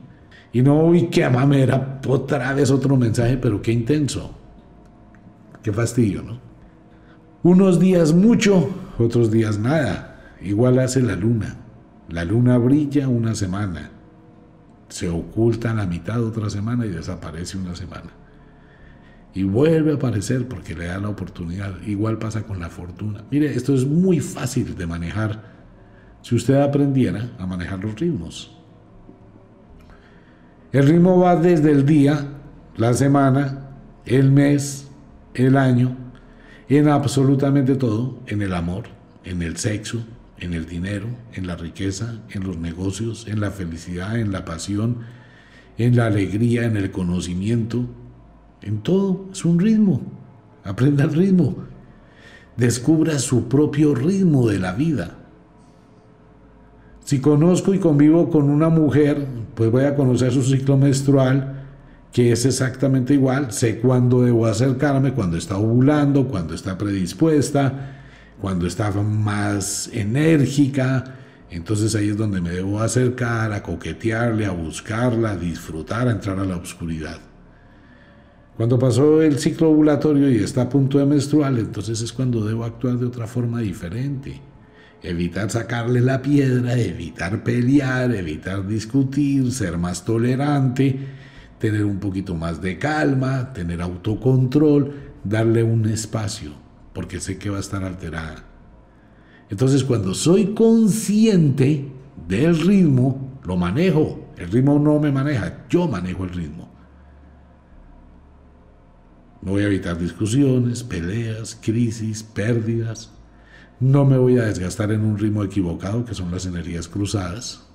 Y no, uy, qué mamera, otra vez otro mensaje, pero qué intenso. Qué fastidio, ¿no? Unos días mucho, otros días nada. Igual hace la luna. La luna brilla una semana. Se oculta la mitad otra semana y desaparece una semana. Y vuelve a aparecer porque le da la oportunidad. Igual pasa con la fortuna. Mire, esto es muy fácil de manejar si usted aprendiera a manejar los ritmos. El ritmo va desde el día, la semana, el mes, el año, en absolutamente todo, en el amor, en el sexo, en el dinero, en la riqueza, en los negocios, en la felicidad, en la pasión, en la alegría, en el conocimiento, en todo. Es un ritmo. Aprenda el ritmo. Descubra su propio ritmo de la vida. Si conozco y convivo con una mujer, pues voy a conocer su ciclo menstrual, que es exactamente igual. Sé cuándo debo acercarme, cuando está ovulando, cuando está predispuesta, cuando está más enérgica. Entonces ahí es donde me debo acercar, a coquetearle, a buscarla, a disfrutar, a entrar a la oscuridad. Cuando pasó el ciclo ovulatorio y está a punto de menstrual, entonces es cuando debo actuar de otra forma diferente evitar sacarle la piedra, evitar pelear, evitar discutir, ser más tolerante, tener un poquito más de calma, tener autocontrol, darle un espacio, porque sé que va a estar alterada. Entonces cuando soy consciente del ritmo, lo manejo. El ritmo no me maneja, yo manejo el ritmo. No voy a evitar discusiones, peleas, crisis, pérdidas, no me voy a desgastar en un ritmo equivocado, que son las energías cruzadas.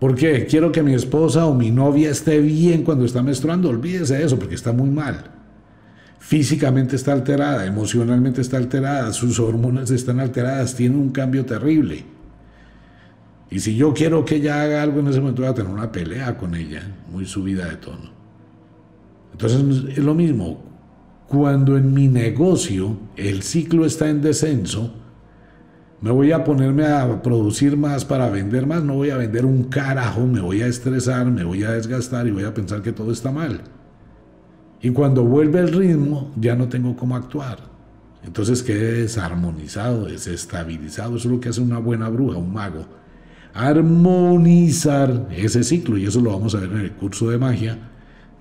¿Por qué? Quiero que mi esposa o mi novia esté bien cuando está menstruando. Olvídese de eso, porque está muy mal. Físicamente está alterada, emocionalmente está alterada, sus hormonas están alteradas, tiene un cambio terrible. Y si yo quiero que ella haga algo en ese momento, voy a tener una pelea con ella, muy subida de tono. Entonces es lo mismo, cuando en mi negocio el ciclo está en descenso, me voy a ponerme a producir más para vender más, no voy a vender un carajo, me voy a estresar, me voy a desgastar y voy a pensar que todo está mal. Y cuando vuelve el ritmo, ya no tengo cómo actuar. Entonces quedé desarmonizado, desestabilizado. Eso es lo que hace una buena bruja, un mago. Armonizar ese ciclo. Y eso lo vamos a ver en el curso de magia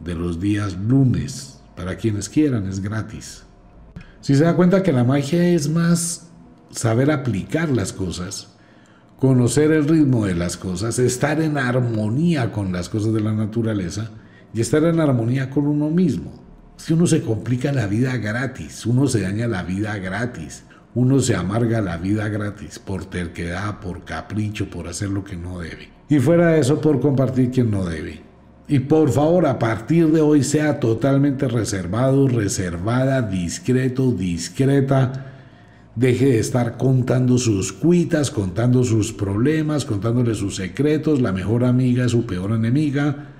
de los días lunes. Para quienes quieran, es gratis. Si se da cuenta que la magia es más saber aplicar las cosas, conocer el ritmo de las cosas, estar en armonía con las cosas de la naturaleza y estar en armonía con uno mismo. Si uno se complica la vida gratis, uno se daña la vida gratis, uno se amarga la vida gratis por terquedad, por capricho, por hacer lo que no debe. Y fuera de eso, por compartir quien no debe. Y por favor, a partir de hoy sea totalmente reservado, reservada, discreto, discreta. Deje de estar contando sus cuitas, contando sus problemas, contándole sus secretos. La mejor amiga es su peor enemiga.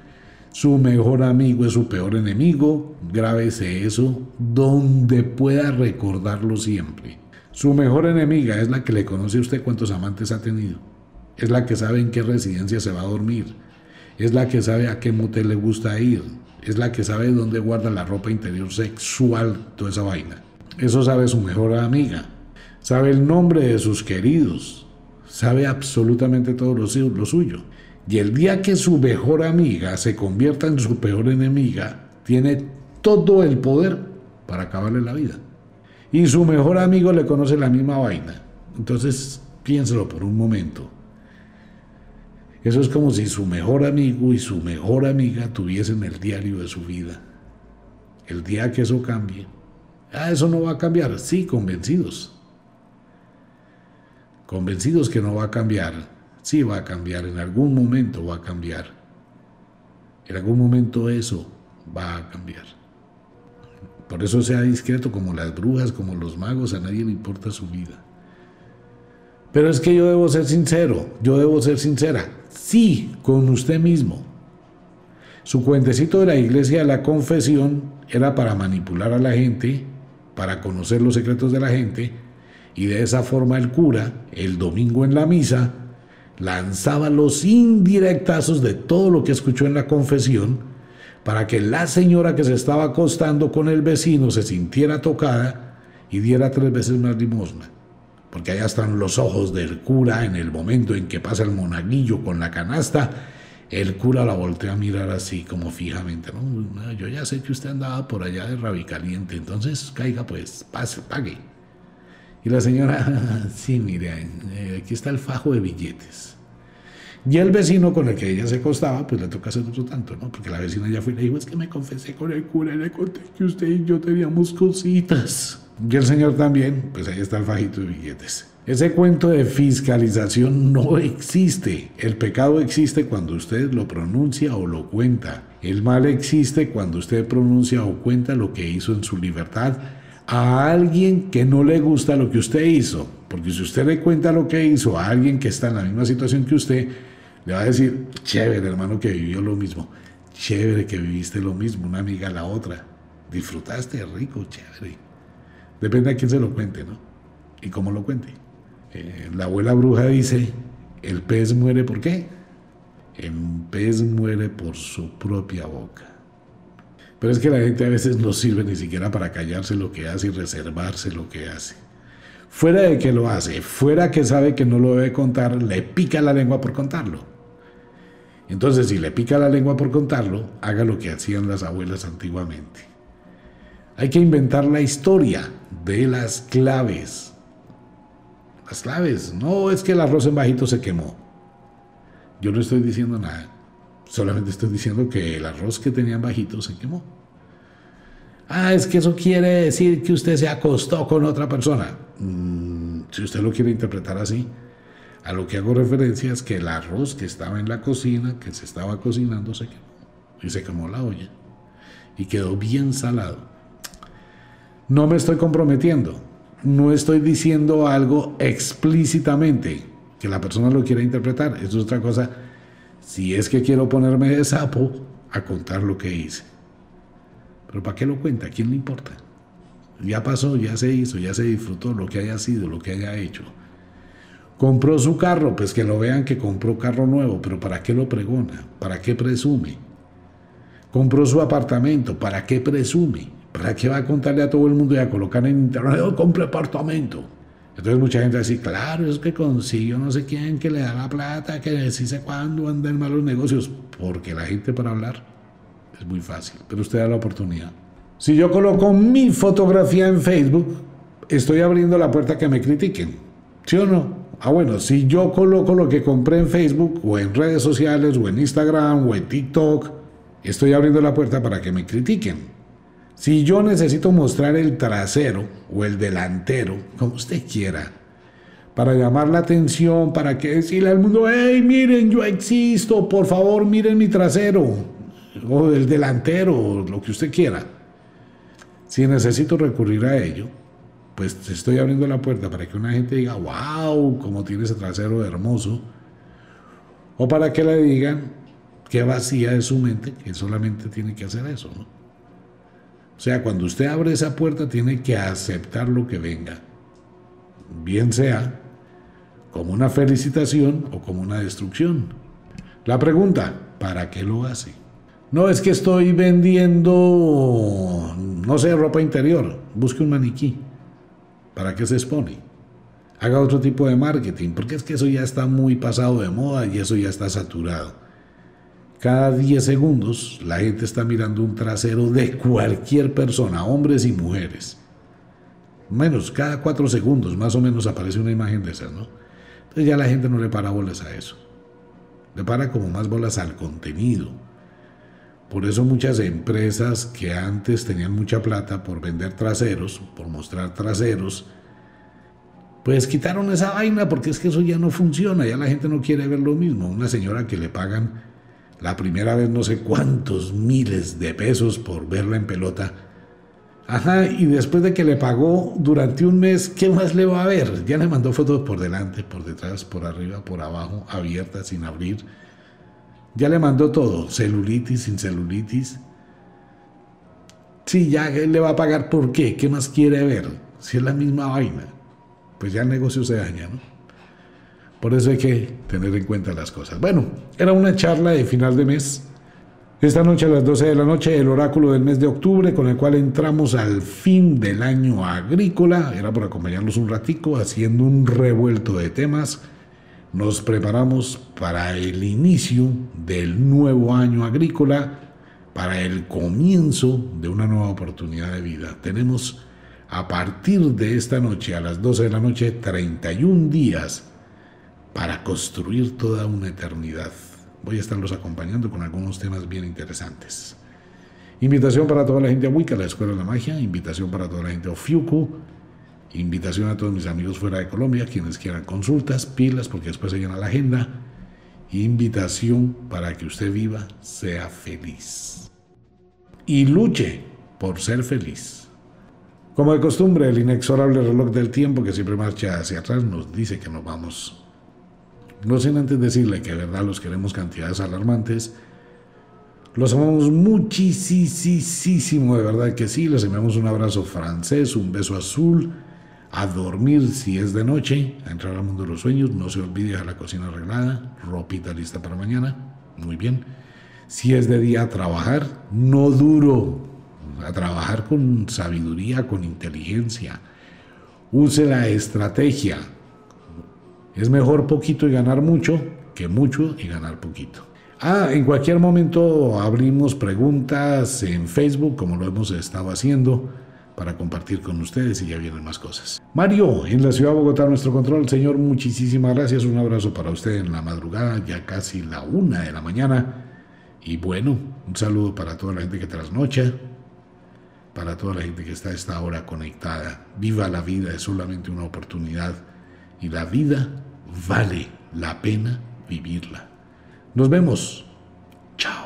Su mejor amigo es su peor enemigo. Grábese eso donde pueda recordarlo siempre. Su mejor enemiga es la que le conoce a usted cuántos amantes ha tenido. Es la que sabe en qué residencia se va a dormir. Es la que sabe a qué motel le gusta ir. Es la que sabe dónde guarda la ropa interior sexual, toda esa vaina. Eso sabe su mejor amiga. Sabe el nombre de sus queridos. Sabe absolutamente todo lo suyo. Y el día que su mejor amiga se convierta en su peor enemiga, tiene todo el poder para acabarle la vida. Y su mejor amigo le conoce la misma vaina. Entonces, piénselo por un momento. Eso es como si su mejor amigo y su mejor amiga tuviesen el diario de su vida. El día que eso cambie, ah, eso no va a cambiar. Sí, convencidos. Convencidos que no va a cambiar sí va a cambiar, en algún momento va a cambiar. En algún momento eso va a cambiar. Por eso sea discreto como las brujas, como los magos, a nadie le importa su vida. Pero es que yo debo ser sincero, yo debo ser sincera. Sí, con usted mismo. Su cuentecito de la iglesia de la confesión era para manipular a la gente, para conocer los secretos de la gente, y de esa forma el cura, el domingo en la misa, lanzaba los indirectazos de todo lo que escuchó en la confesión para que la señora que se estaba acostando con el vecino se sintiera tocada y diera tres veces más limosna. Porque allá están los ojos del cura en el momento en que pasa el monaguillo con la canasta. El cura la voltea a mirar así como fijamente. ¿no? Yo ya sé que usted andaba por allá de rabicaliente, entonces caiga pues, pase, pague. Y la señora, sí, mire, eh, aquí está el fajo de billetes. Y el vecino con el que ella se acostaba, pues le toca hacer otro tanto, ¿no? Porque la vecina ya fue y le dijo, es que me confesé con el cura y le conté que usted y yo teníamos cositas. Y el señor también, pues ahí está el fajito de billetes. Ese cuento de fiscalización no existe. El pecado existe cuando usted lo pronuncia o lo cuenta. El mal existe cuando usted pronuncia o cuenta lo que hizo en su libertad a alguien que no le gusta lo que usted hizo. Porque si usted le cuenta lo que hizo a alguien que está en la misma situación que usted, le va a decir, chévere hermano que vivió lo mismo, chévere que viviste lo mismo, una amiga a la otra, disfrutaste rico, chévere. Depende a quién se lo cuente, ¿no? Y cómo lo cuente. Eh, la abuela bruja dice, el pez muere por qué? El pez muere por su propia boca. Pero es que la gente a veces no sirve ni siquiera para callarse lo que hace y reservarse lo que hace. Fuera de que lo hace, fuera que sabe que no lo debe contar, le pica la lengua por contarlo. Entonces, si le pica la lengua por contarlo, haga lo que hacían las abuelas antiguamente. Hay que inventar la historia de las claves. Las claves. No es que el arroz en bajito se quemó. Yo no estoy diciendo nada. Solamente estoy diciendo que el arroz que tenían bajito se quemó. Ah, es que eso quiere decir que usted se acostó con otra persona. Mm, si usted lo quiere interpretar así, a lo que hago referencia es que el arroz que estaba en la cocina, que se estaba cocinando, se quemó. Y se quemó la olla. Y quedó bien salado. No me estoy comprometiendo. No estoy diciendo algo explícitamente que la persona lo quiera interpretar. Eso es otra cosa si es que quiero ponerme de sapo a contar lo que hice. Pero ¿para qué lo cuenta? ¿A quién le importa? Ya pasó, ya se hizo, ya se disfrutó lo que haya sido, lo que haya hecho. Compró su carro, pues que lo vean que compró carro nuevo, pero ¿para qué lo pregona? ¿Para qué presume? Compró su apartamento, ¿para qué presume? ¿Para qué va a contarle a todo el mundo y a colocar en internet, oh, compré apartamento? Entonces mucha gente a decir, claro, es que consiguió no sé quién que le da la plata, que dice cuándo anda en malos negocios, porque la gente para hablar es muy fácil, pero usted da la oportunidad. Si yo coloco mi fotografía en Facebook, estoy abriendo la puerta que me critiquen, ¿sí o no? Ah, bueno, si yo coloco lo que compré en Facebook o en redes sociales o en Instagram o en TikTok, estoy abriendo la puerta para que me critiquen. Si yo necesito mostrar el trasero o el delantero, como usted quiera, para llamar la atención, para que decirle al mundo, hey, miren, yo existo, por favor, miren mi trasero. o el delantero, o lo que usted quiera. Si necesito recurrir a ello, pues estoy abriendo la puerta para que una gente diga, wow, como tiene ese trasero hermoso. O para que le digan que vacía es su mente, que solamente tiene que hacer eso. ¿no? O sea, cuando usted abre esa puerta tiene que aceptar lo que venga. Bien sea como una felicitación o como una destrucción. La pregunta, ¿para qué lo hace? No es que estoy vendiendo, no sé, ropa interior. Busque un maniquí. ¿Para qué se expone? Haga otro tipo de marketing, porque es que eso ya está muy pasado de moda y eso ya está saturado. Cada 10 segundos la gente está mirando un trasero de cualquier persona, hombres y mujeres. Menos, cada 4 segundos más o menos aparece una imagen de esas, ¿no? Entonces ya la gente no le para bolas a eso. Le para como más bolas al contenido por eso muchas empresas que antes tenían mucha plata por vender traseros, por mostrar traseros, pues quitaron esa vaina porque es que eso ya no funciona, ya la gente no quiere ver lo mismo. Una señora que le pagan la primera vez no sé cuántos miles de pesos por verla en pelota. Ajá, y después de que le pagó durante un mes, ¿qué más le va a ver? Ya le mandó fotos por delante, por detrás, por arriba, por abajo, abiertas, sin abrir ya le mandó todo, celulitis, sin celulitis. Sí, ya le va a pagar por qué, qué más quiere ver, si es la misma vaina. Pues ya el negocio se daña, ¿no? Por eso hay que tener en cuenta las cosas. Bueno, era una charla de final de mes. Esta noche a las 12 de la noche, el oráculo del mes de octubre, con el cual entramos al fin del año agrícola. Era por acompañarnos un ratico, haciendo un revuelto de temas nos preparamos para el inicio del nuevo año agrícola, para el comienzo de una nueva oportunidad de vida. Tenemos a partir de esta noche, a las 12 de la noche, 31 días para construir toda una eternidad. Voy a estarlos acompañando con algunos temas bien interesantes. Invitación para toda la gente a Wicca, la Escuela de la Magia. Invitación para toda la gente a Ofiuku Invitación a todos mis amigos fuera de Colombia, quienes quieran consultas, pilas, porque después se llena la agenda. Invitación para que usted viva, sea feliz. Y luche por ser feliz. Como de costumbre, el inexorable reloj del tiempo que siempre marcha hacia atrás nos dice que nos vamos. No sin antes decirle que de verdad los queremos cantidades alarmantes. Los amamos muchísimo, de verdad que sí. Les enviamos un abrazo francés, un beso azul a dormir si es de noche, a entrar al mundo de los sueños, no se olvide a la cocina arreglada, ropita lista para mañana, muy bien. Si es de día a trabajar, no duro, a trabajar con sabiduría, con inteligencia. Use la estrategia. Es mejor poquito y ganar mucho que mucho y ganar poquito. Ah, en cualquier momento abrimos preguntas en Facebook, como lo hemos estado haciendo para compartir con ustedes y ya vienen más cosas. Mario, en la ciudad de Bogotá, nuestro control. Señor, muchísimas gracias. Un abrazo para usted en la madrugada, ya casi la una de la mañana. Y bueno, un saludo para toda la gente que trasnocha, para toda la gente que está a esta hora conectada. Viva la vida, es solamente una oportunidad. Y la vida vale la pena vivirla. Nos vemos. Chao.